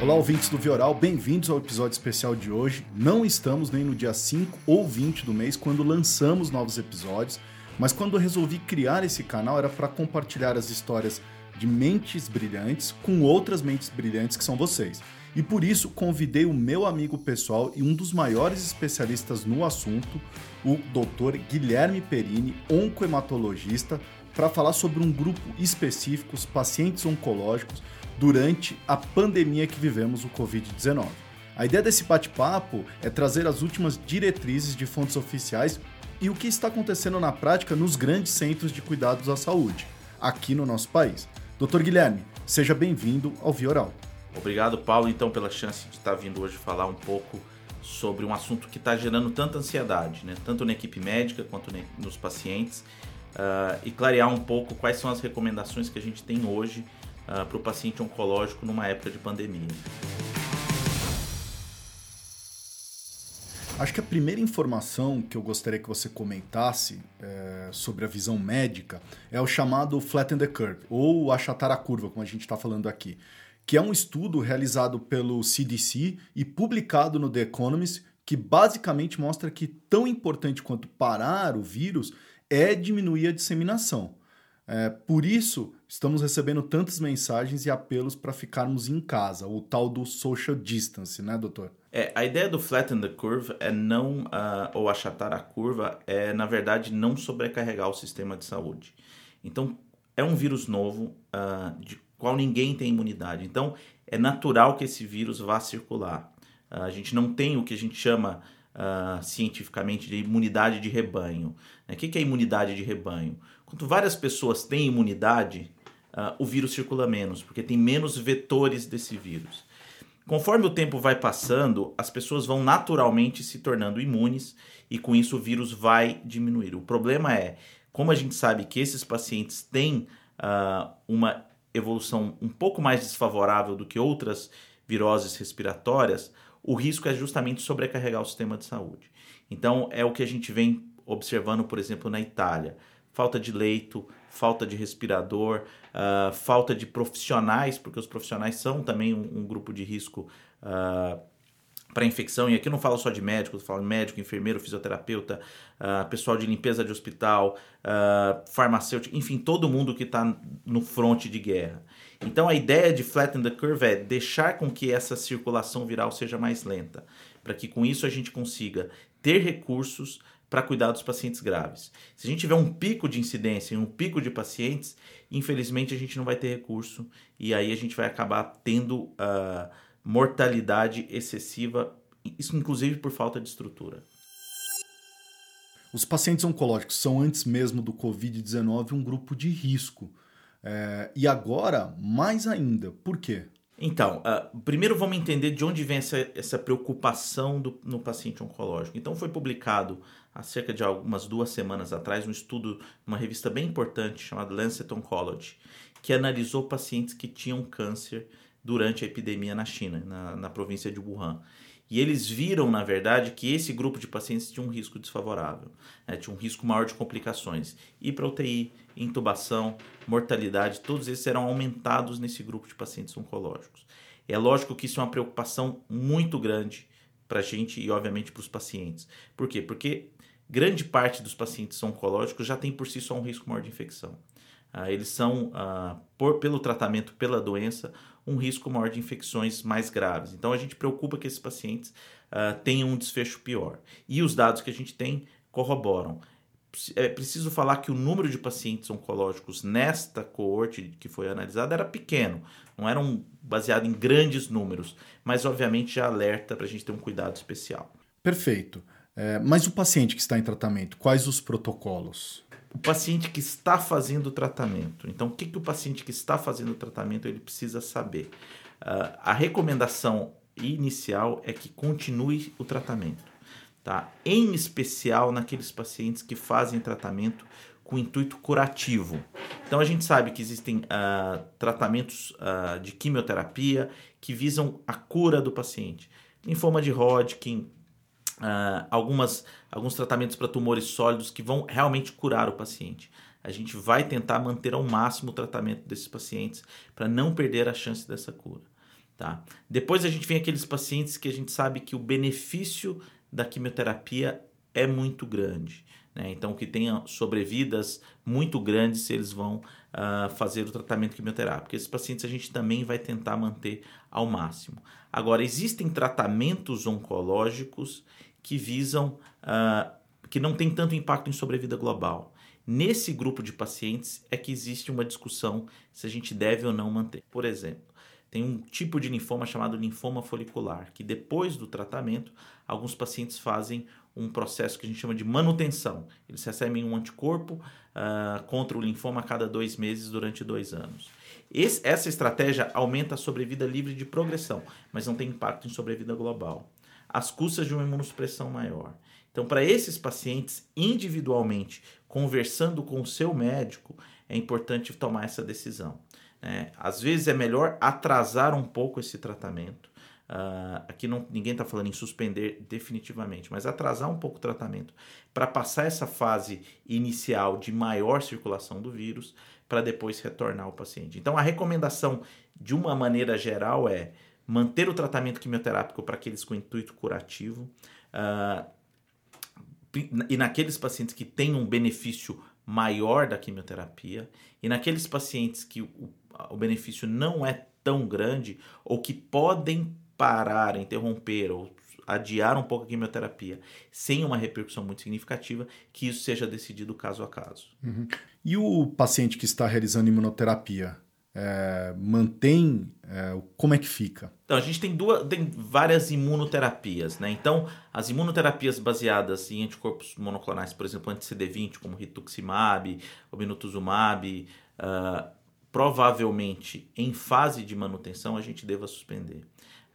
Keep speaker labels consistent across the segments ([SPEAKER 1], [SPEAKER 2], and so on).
[SPEAKER 1] Olá, ouvintes do Vioral, bem-vindos ao episódio especial de hoje. Não estamos nem no dia 5 ou 20 do mês quando lançamos novos episódios, mas quando resolvi criar esse canal era para compartilhar as histórias de mentes brilhantes com outras mentes brilhantes que são vocês. E por isso convidei o meu amigo pessoal e um dos maiores especialistas no assunto, o Dr. Guilherme Perini, oncohematologista, para falar sobre um grupo específico, os pacientes oncológicos, durante a pandemia que vivemos, o Covid-19. A ideia desse bate-papo é trazer as últimas diretrizes de fontes oficiais e o que está acontecendo na prática nos grandes centros de cuidados à saúde, aqui no nosso país. Doutor Guilherme, seja bem-vindo ao Via Oral.
[SPEAKER 2] Obrigado, Paulo, então, pela chance de estar vindo hoje falar um pouco sobre um assunto que está gerando tanta ansiedade, né? tanto na equipe médica quanto nos pacientes, uh, e clarear um pouco quais são as recomendações que a gente tem hoje uh, para o paciente oncológico numa época de pandemia.
[SPEAKER 1] Acho que a primeira informação que eu gostaria que você comentasse é, sobre a visão médica é o chamado flatten the curve, ou achatar a curva, como a gente está falando aqui, que é um estudo realizado pelo CDC e publicado no The Economist, que basicamente mostra que tão importante quanto parar o vírus é diminuir a disseminação. É, por isso, estamos recebendo tantas mensagens e apelos para ficarmos em casa, o tal do social distance, né, doutor?
[SPEAKER 2] É, a ideia do flatten the curve é não, uh, ou achatar a curva, é na verdade não sobrecarregar o sistema de saúde. Então, é um vírus novo, uh, de qual ninguém tem imunidade. Então, é natural que esse vírus vá circular. Uh, a gente não tem o que a gente chama cientificamente de imunidade de rebanho. Né? O que é imunidade de rebanho? Quando várias pessoas têm imunidade, uh, o vírus circula menos, porque tem menos vetores desse vírus. Conforme o tempo vai passando, as pessoas vão naturalmente se tornando imunes e com isso o vírus vai diminuir. O problema é, como a gente sabe que esses pacientes têm uh, uma evolução um pouco mais desfavorável do que outras viroses respiratórias, o risco é justamente sobrecarregar o sistema de saúde. Então, é o que a gente vem observando, por exemplo, na Itália falta de leito, falta de respirador, uh, falta de profissionais, porque os profissionais são também um, um grupo de risco uh, para infecção. E aqui eu não falo só de médico, eu falo médico, enfermeiro, fisioterapeuta, uh, pessoal de limpeza de hospital, farmacêutico, enfim, todo mundo que está no fronte de guerra. Então a ideia de flatten the curve é deixar com que essa circulação viral seja mais lenta, para que com isso a gente consiga ter recursos para cuidar dos pacientes graves. Se a gente tiver um pico de incidência e um pico de pacientes, infelizmente a gente não vai ter recurso e aí a gente vai acabar tendo uh, mortalidade excessiva, isso inclusive por falta de estrutura.
[SPEAKER 1] Os pacientes oncológicos são, antes mesmo do Covid-19, um grupo de risco. É, e agora, mais ainda. Por quê?
[SPEAKER 2] Então, uh, primeiro vamos entender de onde vem essa, essa preocupação do, no paciente oncológico. Então, foi publicado há cerca de algumas duas semanas atrás um estudo, uma revista bem importante chamada Lancet Oncology, que analisou pacientes que tinham câncer durante a epidemia na China, na, na província de Wuhan. E eles viram, na verdade, que esse grupo de pacientes tinha um risco desfavorável, né? tinha um risco maior de complicações. Ir para UTI, intubação, mortalidade, todos esses eram aumentados nesse grupo de pacientes oncológicos. É lógico que isso é uma preocupação muito grande para a gente e, obviamente, para os pacientes. Por quê? Porque grande parte dos pacientes oncológicos já tem por si só um risco maior de infecção. Ah, eles são, ah, por, pelo tratamento pela doença, um risco maior de infecções mais graves. Então a gente preocupa que esses pacientes uh, tenham um desfecho pior. E os dados que a gente tem corroboram. É preciso falar que o número de pacientes oncológicos nesta coorte que foi analisada era pequeno, não eram baseado em grandes números, mas obviamente já alerta para a gente ter um cuidado especial.
[SPEAKER 1] Perfeito. É, mas o paciente que está em tratamento, quais os protocolos?
[SPEAKER 2] O paciente que está fazendo o tratamento. Então, o que, que o paciente que está fazendo o tratamento ele precisa saber? Uh, a recomendação inicial é que continue o tratamento, tá? Em especial naqueles pacientes que fazem tratamento com intuito curativo. Então a gente sabe que existem uh, tratamentos uh, de quimioterapia que visam a cura do paciente. Linfoma de Hodgkin, uh, algumas, alguns tratamentos para tumores sólidos que vão realmente curar o paciente. A gente vai tentar manter ao máximo o tratamento desses pacientes para não perder a chance dessa cura. Tá? Depois a gente vem aqueles pacientes que a gente sabe que o benefício da quimioterapia é muito grande. Né? Então, que tenha sobrevidas muito grandes se eles vão uh, fazer o tratamento quimioterápico. Esses pacientes a gente também vai tentar manter ao máximo. Agora, existem tratamentos oncológicos que visam, uh, que não tem tanto impacto em sobrevida global. Nesse grupo de pacientes é que existe uma discussão se a gente deve ou não manter. Por exemplo, tem um tipo de linfoma chamado linfoma folicular, que depois do tratamento, alguns pacientes fazem um processo que a gente chama de manutenção. Eles recebem um anticorpo uh, contra o linfoma a cada dois meses durante dois anos. Esse, essa estratégia aumenta a sobrevida livre de progressão, mas não tem impacto em sobrevida global. As custas de uma imunossupressão maior. Então, para esses pacientes, individualmente, conversando com o seu médico, é importante tomar essa decisão. É, às vezes é melhor atrasar um pouco esse tratamento. Uh, aqui não, ninguém está falando em suspender definitivamente, mas atrasar um pouco o tratamento para passar essa fase inicial de maior circulação do vírus para depois retornar o paciente. Então a recomendação de uma maneira geral é manter o tratamento quimioterápico para aqueles com intuito curativo uh, e naqueles pacientes que têm um benefício maior da quimioterapia e naqueles pacientes que o o benefício não é tão grande ou que podem parar, interromper ou adiar um pouco a quimioterapia sem uma repercussão muito significativa, que isso seja decidido caso a caso.
[SPEAKER 1] Uhum. E o paciente que está realizando imunoterapia? É, mantém é, como é que fica?
[SPEAKER 2] Então a gente tem duas, tem várias imunoterapias, né? Então as imunoterapias baseadas em anticorpos monoclonais, por exemplo, anti-CD20, como rituximab, obinutuzumab, uh, provavelmente em fase de manutenção a gente deva suspender.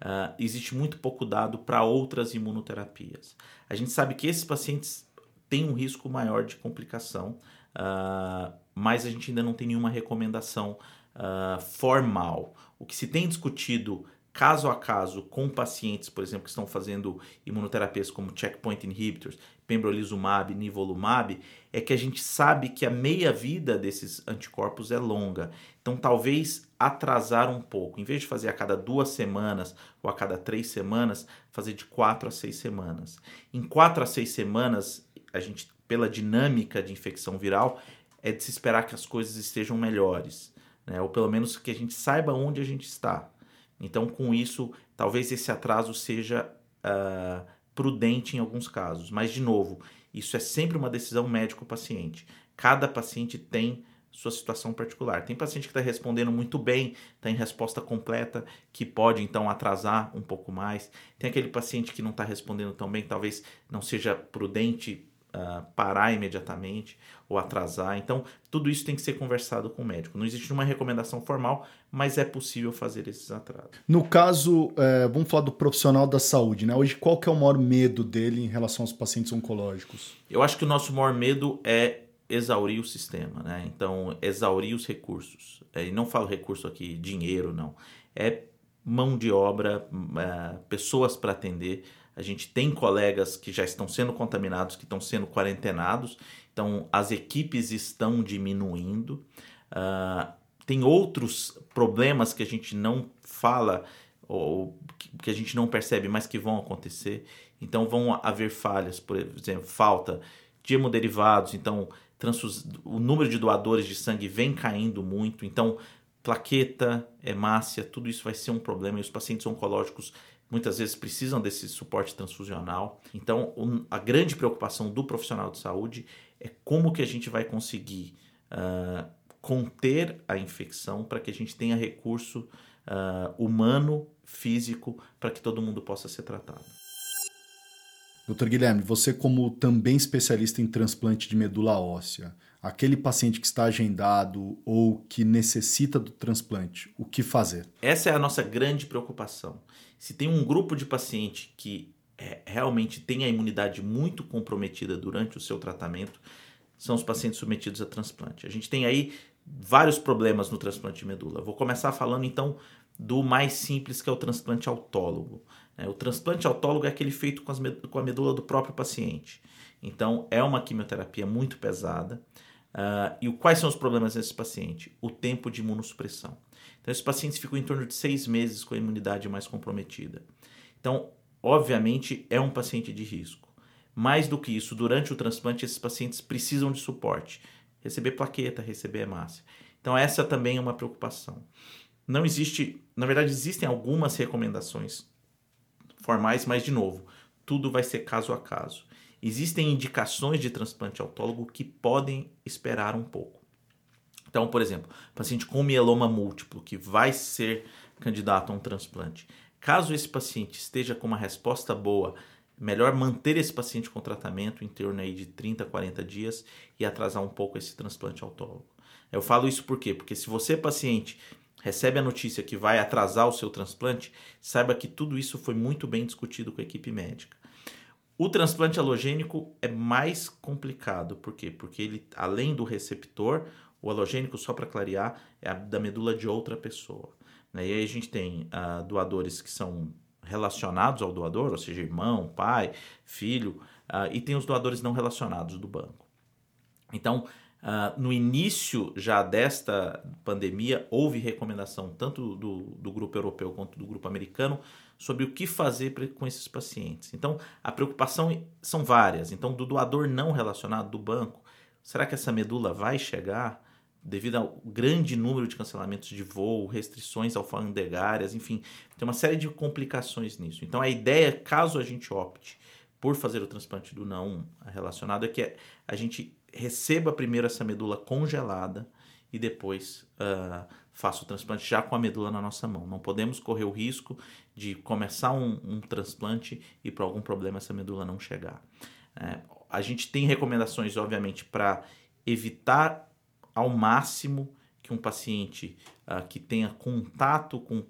[SPEAKER 2] Uh, existe muito pouco dado para outras imunoterapias. A gente sabe que esses pacientes têm um risco maior de complicação, uh, mas a gente ainda não tem nenhuma recomendação uh, formal. O que se tem discutido caso a caso com pacientes, por exemplo, que estão fazendo imunoterapias como checkpoint inhibitors, pembrolizumab, nivolumab, é que a gente sabe que a meia-vida desses anticorpos é longa. Então, talvez atrasar um pouco. Em vez de fazer a cada duas semanas ou a cada três semanas, fazer de quatro a seis semanas. Em quatro a seis semanas, a gente, pela dinâmica de infecção viral, é de se esperar que as coisas estejam melhores. Né? Ou pelo menos que a gente saiba onde a gente está. Então, com isso, talvez esse atraso seja uh, prudente em alguns casos. Mas, de novo, isso é sempre uma decisão médico-paciente. Cada paciente tem sua situação particular. Tem paciente que está respondendo muito bem, está em resposta completa, que pode então atrasar um pouco mais. Tem aquele paciente que não está respondendo tão bem, talvez não seja prudente uh, parar imediatamente ou atrasar. Então, tudo isso tem que ser conversado com o médico. Não existe uma recomendação formal, mas é possível fazer esses atrasos.
[SPEAKER 1] No caso, é, vamos falar do profissional da saúde, né? Hoje, qual que é o maior medo dele em relação aos pacientes oncológicos?
[SPEAKER 2] Eu acho que o nosso maior medo é exaurir o sistema, né? Então, exaurir os recursos. É, e não falo recurso aqui, dinheiro, não. É mão de obra, é, pessoas para atender. A gente tem colegas que já estão sendo contaminados, que estão sendo quarentenados, então as equipes estão diminuindo. Uh, tem outros problemas que a gente não fala ou que a gente não percebe, mas que vão acontecer. Então vão haver falhas, por exemplo, falta de hemoderivados, então transfus... o número de doadores de sangue vem caindo muito, então plaqueta, hemácia, tudo isso vai ser um problema e os pacientes oncológicos muitas vezes precisam desse suporte transfusional. Então, a grande preocupação do profissional de saúde é como que a gente vai conseguir uh, conter a infecção para que a gente tenha recurso uh, humano, físico, para que todo mundo possa ser tratado.
[SPEAKER 1] Doutor Guilherme, você como também especialista em transplante de medula óssea, aquele paciente que está agendado ou que necessita do transplante, o que fazer?
[SPEAKER 2] Essa é a nossa grande preocupação. Se tem um grupo de paciente que é, realmente tem a imunidade muito comprometida durante o seu tratamento, são os pacientes submetidos a transplante. A gente tem aí vários problemas no transplante de medula. Vou começar falando então do mais simples, que é o transplante autólogo. Né? O transplante autólogo é aquele feito com, a medula do próprio paciente. Então, é uma quimioterapia muito pesada. Uh, e quais são os problemas desse paciente? O tempo de imunossupressão. Então, esses pacientes ficam em torno de seis meses com a imunidade mais comprometida. Então, obviamente, é um paciente de risco. Mais do que isso, durante o transplante, esses pacientes precisam de suporte. Receber plaqueta, receber hemácia. Então, essa também é uma preocupação. Não existe, na verdade, existem algumas recomendações formais, mas, de novo, tudo vai ser caso a caso. Existem indicações de transplante autólogo que podem esperar um pouco. Então, por exemplo, paciente com mieloma múltiplo que vai ser candidato a um transplante. Caso esse paciente esteja com uma resposta boa, melhor manter esse paciente com tratamento em torno aí de 30, 40 dias e atrasar um pouco esse transplante autólogo. Eu falo isso por quê? Porque se você, paciente, recebe a notícia que vai atrasar o seu transplante, saiba que tudo isso foi muito bem discutido com a equipe médica. O transplante halogênico é mais complicado, por quê? Porque ele, além do receptor, o halogênico, só para clarear, é da medula de outra pessoa. Né? E aí a gente tem uh, doadores que são relacionados ao doador, ou seja, irmão, pai, filho, uh, e tem os doadores não relacionados do banco. Então, uh, no início já desta pandemia, houve recomendação tanto do, do grupo europeu quanto do grupo americano sobre o que fazer com esses pacientes. Então, a preocupação são várias. Então, do doador não relacionado do banco, será que essa medula vai chegar? Devido ao grande número de cancelamentos de voo, restrições alfandegárias, enfim, tem uma série de complicações nisso. Então, a ideia, caso a gente opte por fazer o transplante do não relacionado, é que a gente receba primeiro essa medula congelada e depois uh, faça o transplante já com a medula na nossa mão. Não podemos correr o risco de começar um, um transplante e por algum problema essa medula não chegar. É, a gente tem recomendações, obviamente, para evitar ao máximo que um paciente uh, que tenha contato com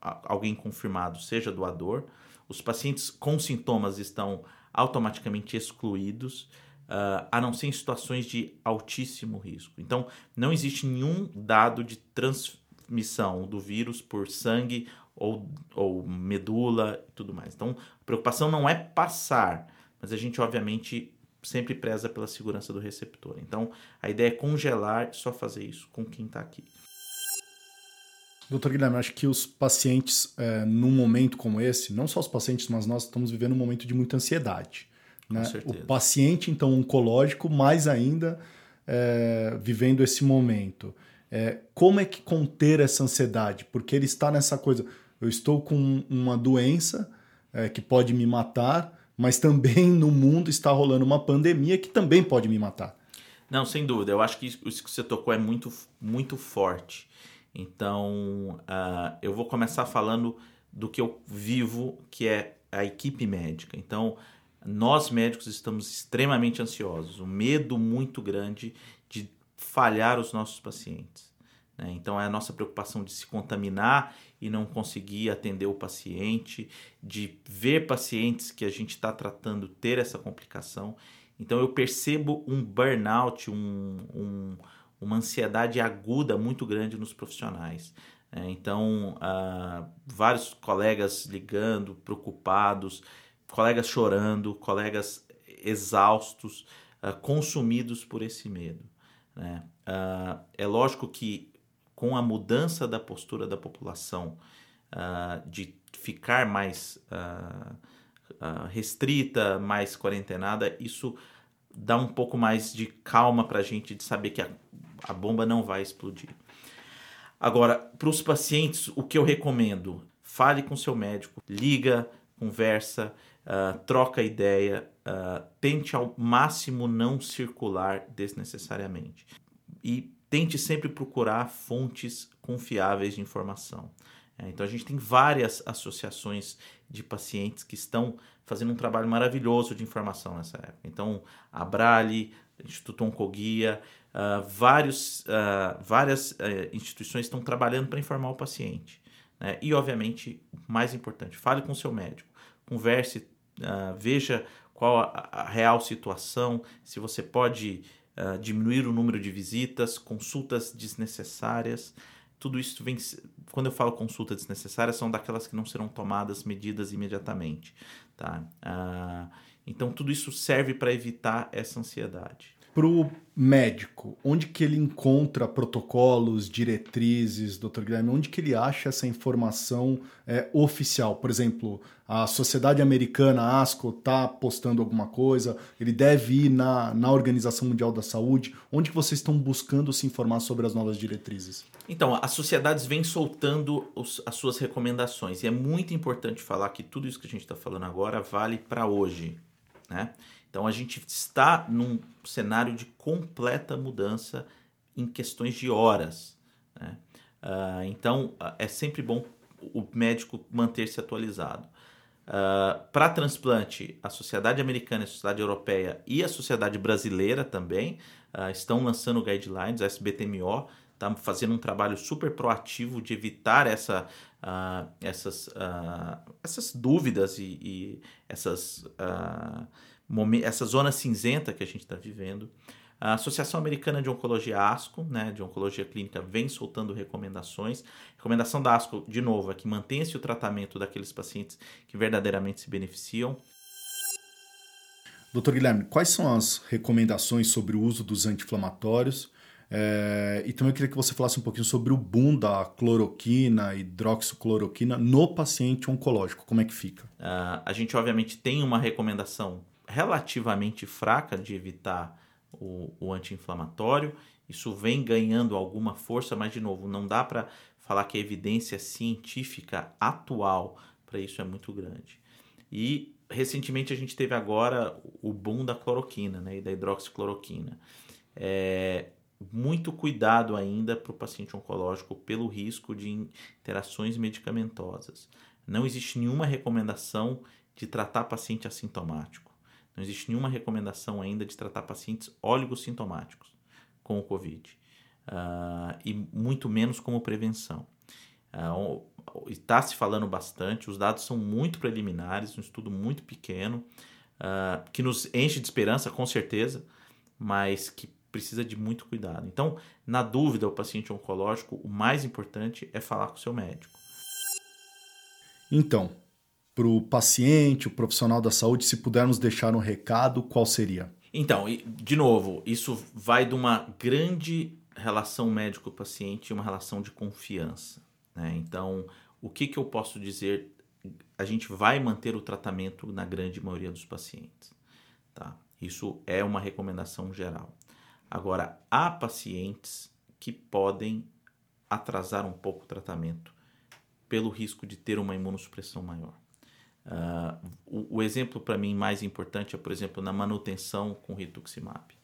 [SPEAKER 2] alguém confirmado seja doador. Os pacientes com sintomas estão automaticamente excluídos, uh, a não ser em situações de altíssimo risco. Então, não existe nenhum dado de transmissão do vírus por sangue ou, ou medula e tudo mais. Então, a preocupação não é passar, mas a gente, obviamente, sempre preza pela segurança do receptor. Então, a ideia é congelar só fazer isso com quem está aqui.
[SPEAKER 1] Doutor Guilherme, acho que os pacientes, é, num momento como esse, não só os pacientes, mas nós estamos vivendo um momento de muita ansiedade. Né? O paciente, então, oncológico, mais ainda, é, vivendo esse momento. É, como é que conter essa ansiedade? Porque ele está nessa coisa, eu estou com uma doença é, que pode me matar, mas também no mundo está rolando uma pandemia que também pode me matar.
[SPEAKER 2] Não, sem dúvida. Eu acho que isso que você tocou é muito, muito forte. Então, uh, eu vou começar falando do que eu vivo, que é a equipe médica. Então, nós médicos estamos extremamente ansiosos, um medo muito grande de falhar os nossos pacientes. Né? Então, é a nossa preocupação de se contaminar e não conseguir atender o paciente, de ver pacientes que a gente está tratando ter essa complicação. Então eu percebo um burnout, um, um, uma ansiedade aguda muito grande nos profissionais. É, então, uh, vários colegas ligando, preocupados, colegas chorando, colegas exaustos, uh, consumidos por esse medo. Né? Uh, é lógico que com a mudança da postura da população uh, de ficar mais restrita, mais quarentenada, isso dá um pouco mais de calma para a gente de saber que a, a bomba não vai explodir. Agora, para os pacientes, o que eu recomendo? Fale com seu médico, liga, conversa, uh, troca ideia, uh, tente ao máximo não circular desnecessariamente. E tente sempre procurar fontes confiáveis de informação. É, então a gente tem várias associações de pacientes que estão fazendo um trabalho maravilhoso de informação nessa época. Então a Brale, Instituto Oncoguia, uh, vários, uh, várias uh, instituições estão trabalhando para informar o paciente. Né? E obviamente, mais importante, fale com o seu médico, converse, veja qual a, a real situação, se você pode uh, diminuir o número de visitas, consultas desnecessárias. Tudo isso vem. Quando eu falo consulta desnecessária, são daquelas que não serão tomadas medidas imediatamente. Tá? Uh, então, tudo isso serve para evitar essa ansiedade.
[SPEAKER 1] Para o médico, onde que ele encontra protocolos, diretrizes, doutor Guilherme, onde que ele acha essa informação é, oficial? Por exemplo, a Sociedade Americana, ASCO, está postando alguma coisa, ele deve ir na, na Organização Mundial da Saúde, onde que vocês estão buscando se informar sobre as novas diretrizes?
[SPEAKER 2] Então, as sociedades vêm soltando os, as suas recomendações, e é muito importante falar que tudo isso que a gente está falando agora vale para hoje, né? Então a gente está num cenário de completa mudança em questões de horas. Né? Uh, então é sempre bom o médico manter-se atualizado. Uh, Para transplante, a Sociedade Americana, a Sociedade Europeia e a Sociedade Brasileira também uh, estão lançando guidelines, a SBTMO está fazendo um trabalho super proativo de evitar essa, essas, essas dúvidas e, e essas essa zona cinzenta que a gente está vivendo. A Associação Americana de Oncologia ASCO, né, de Oncologia Clínica, vem soltando recomendações. Recomendação da ASCO, de novo, é que mantenha-se o tratamento daqueles pacientes que verdadeiramente se beneficiam.
[SPEAKER 1] Doutor Guilherme, quais são as recomendações sobre o uso dos anti-inflamatórios? É, e também eu queria que você falasse um pouquinho sobre o boom da cloroquina, hidroxicloroquina no paciente oncológico. Como é que fica?
[SPEAKER 2] Uh, a gente, obviamente, tem uma recomendação relativamente fraca de evitar o, o anti-inflamatório. Isso vem ganhando alguma força, mas, de novo, não dá para falar que a evidência científica atual para isso é muito grande. E recentemente a gente teve agora o boom da cloroquina né, e da hidroxicloroquina. É, muito cuidado ainda para o paciente oncológico pelo risco de interações medicamentosas. Não existe nenhuma recomendação de tratar paciente assintomático. Não existe nenhuma recomendação ainda de tratar pacientes oligossintomáticos com o Covid. Uh, e muito menos como prevenção. Uh, está se falando bastante, os dados são muito preliminares, um estudo muito pequeno, uh, que nos enche de esperança, com certeza, mas que precisa de muito cuidado. Então, na dúvida, o paciente oncológico, o mais importante é falar com o seu médico.
[SPEAKER 1] Então, para o paciente, o profissional da saúde, se pudermos deixar um recado, qual seria?
[SPEAKER 2] Então, de novo, isso vai de uma grande relação médico-paciente e uma relação de confiança. Né? Então, o que, que eu posso dizer? A gente vai manter o tratamento na grande maioria dos pacientes. Tá? Isso é uma recomendação geral. Agora, há pacientes que podem atrasar um pouco o tratamento pelo risco de ter uma imunossupressão maior. Uh, o, o, exemplo para mim mais importante é, por exemplo, na manutenção com rituximab.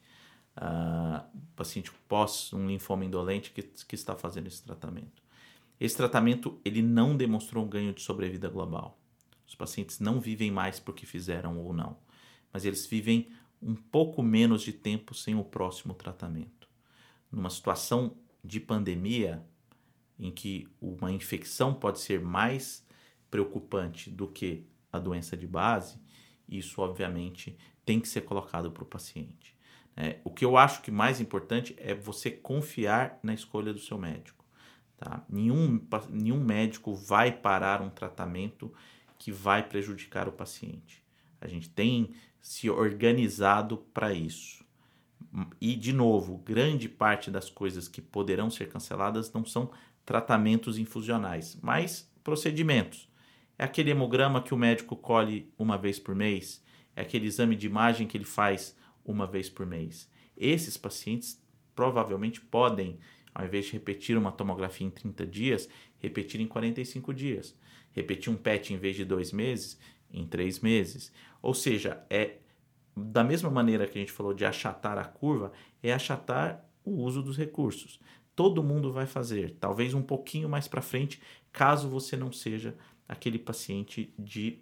[SPEAKER 2] Uh, paciente pós um linfoma indolente que, que está fazendo esse tratamento. Esse tratamento ele não demonstrou um ganho de sobrevida global. Os pacientes não vivem mais porque fizeram ou não, mas eles vivem um pouco menos de tempo sem o próximo tratamento. Numa situação de pandemia, em que uma infecção pode ser mais preocupante do que a doença de base, isso obviamente tem que ser colocado para o paciente. É, o que eu acho que mais importante é você confiar na escolha do seu médico. Tá? Nenhum, nenhum médico vai parar um tratamento que vai prejudicar o paciente. A gente tem se organizado para isso. E, de novo, grande parte das coisas que poderão ser canceladas não são tratamentos infusionais, mas procedimentos. É aquele hemograma que o médico colhe uma vez por mês, é aquele exame de imagem que ele faz uma vez por mês. Esses pacientes provavelmente podem, ao invés de repetir uma tomografia em 30 dias, repetir em 45 dias. Repetir um PET em vez de dois meses, em três meses. Ou seja, é da mesma maneira que a gente falou de achatar a curva, é achatar o uso dos recursos. Todo mundo vai fazer, talvez um pouquinho mais para frente, caso você não seja aquele paciente de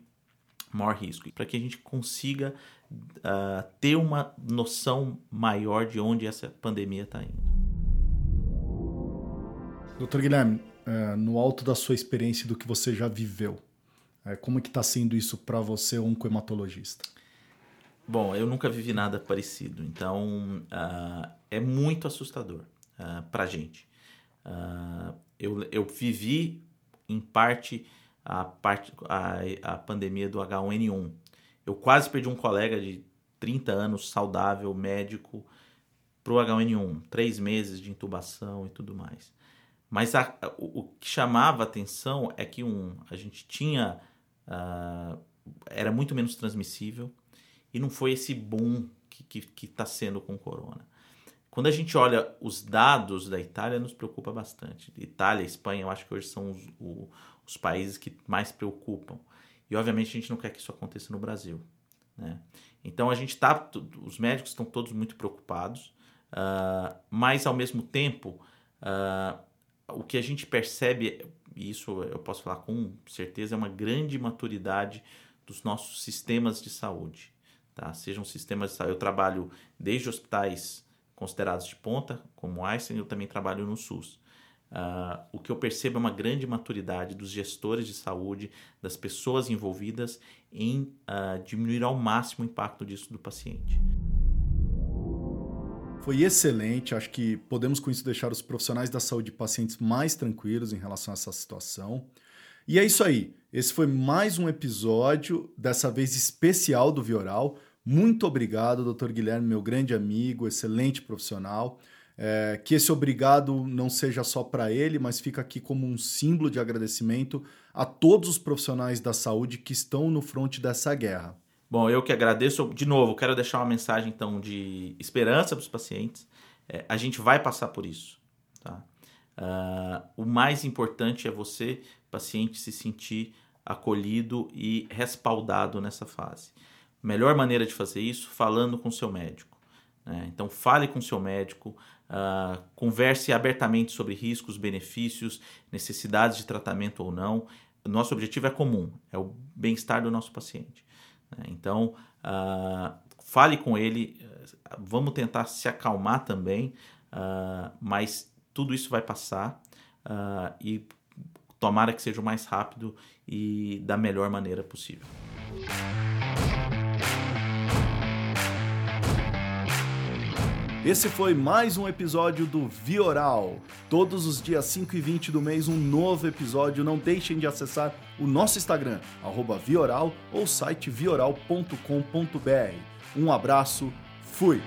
[SPEAKER 2] maior risco, para que a gente consiga uh, ter uma noção maior de onde essa pandemia está indo.
[SPEAKER 1] Doutor Guilherme, uh, no alto da sua experiência do que você já viveu, uh, como é que está sendo isso para você, um hematologista?
[SPEAKER 2] Bom, eu nunca vivi nada parecido, então é muito assustador uh, para a gente. eu, eu vivi, em parte, a, parte, a, a pandemia do H1N1. Eu quase perdi um colega de 30 anos, saudável, médico, para o H1N1, três meses de intubação e tudo mais. Mas a, o, o, que chamava atenção é que um, a gente tinha. Uh, era muito menos transmissível e não foi esse boom que está sendo com o corona. Quando a gente olha os dados da Itália, nos preocupa bastante. Itália Espanha, eu acho que hoje são os, o, os países que mais preocupam. E obviamente a gente não quer que isso aconteça no Brasil. Né? Então a gente está, os médicos estão todos muito preocupados, uh, mas ao mesmo tempo uh, o que a gente percebe, e isso eu posso falar com certeza, é uma grande maturidade dos nossos sistemas de saúde. Tá? Sejam sistemas de saúde. Eu trabalho desde hospitais considerados de ponta, como o Einstein, eu também trabalho no SUS. Uh, o que eu percebo é uma grande maturidade dos gestores de saúde, das pessoas envolvidas em uh, diminuir ao máximo o impacto disso do paciente.
[SPEAKER 1] Foi excelente, acho que podemos com isso deixar os profissionais da saúde e pacientes mais tranquilos em relação a essa situação. E é isso aí, esse foi mais um episódio, dessa vez especial do Vioral. Muito obrigado, doutor Guilherme, meu grande amigo, excelente profissional. É, que esse obrigado não seja só para ele, mas fica aqui como um símbolo de agradecimento a todos os profissionais da saúde que estão no fronte dessa guerra.
[SPEAKER 2] Bom, eu que agradeço. De novo, quero deixar uma mensagem então de esperança para os pacientes. É, a gente vai passar por isso. Tá? Uh, o mais importante é você, paciente, se sentir acolhido e respaldado nessa fase. Melhor maneira de fazer isso, falando com seu médico. Né? Então, fale com seu médico, Uh, converse abertamente sobre riscos, benefícios, necessidades de tratamento ou não. Nosso objetivo é comum, é o bem-estar do nosso paciente. Né? Então, uh, fale com ele, vamos tentar se acalmar também, uh, mas tudo isso vai passar e tomara que seja o mais rápido e da melhor maneira possível.
[SPEAKER 1] Esse foi mais um episódio do Vioral. Todos os dias 5 e 20 do mês, um novo episódio. Não deixem de acessar o nosso Instagram, Vioral, ou site vioral.com.br. Um abraço, fui!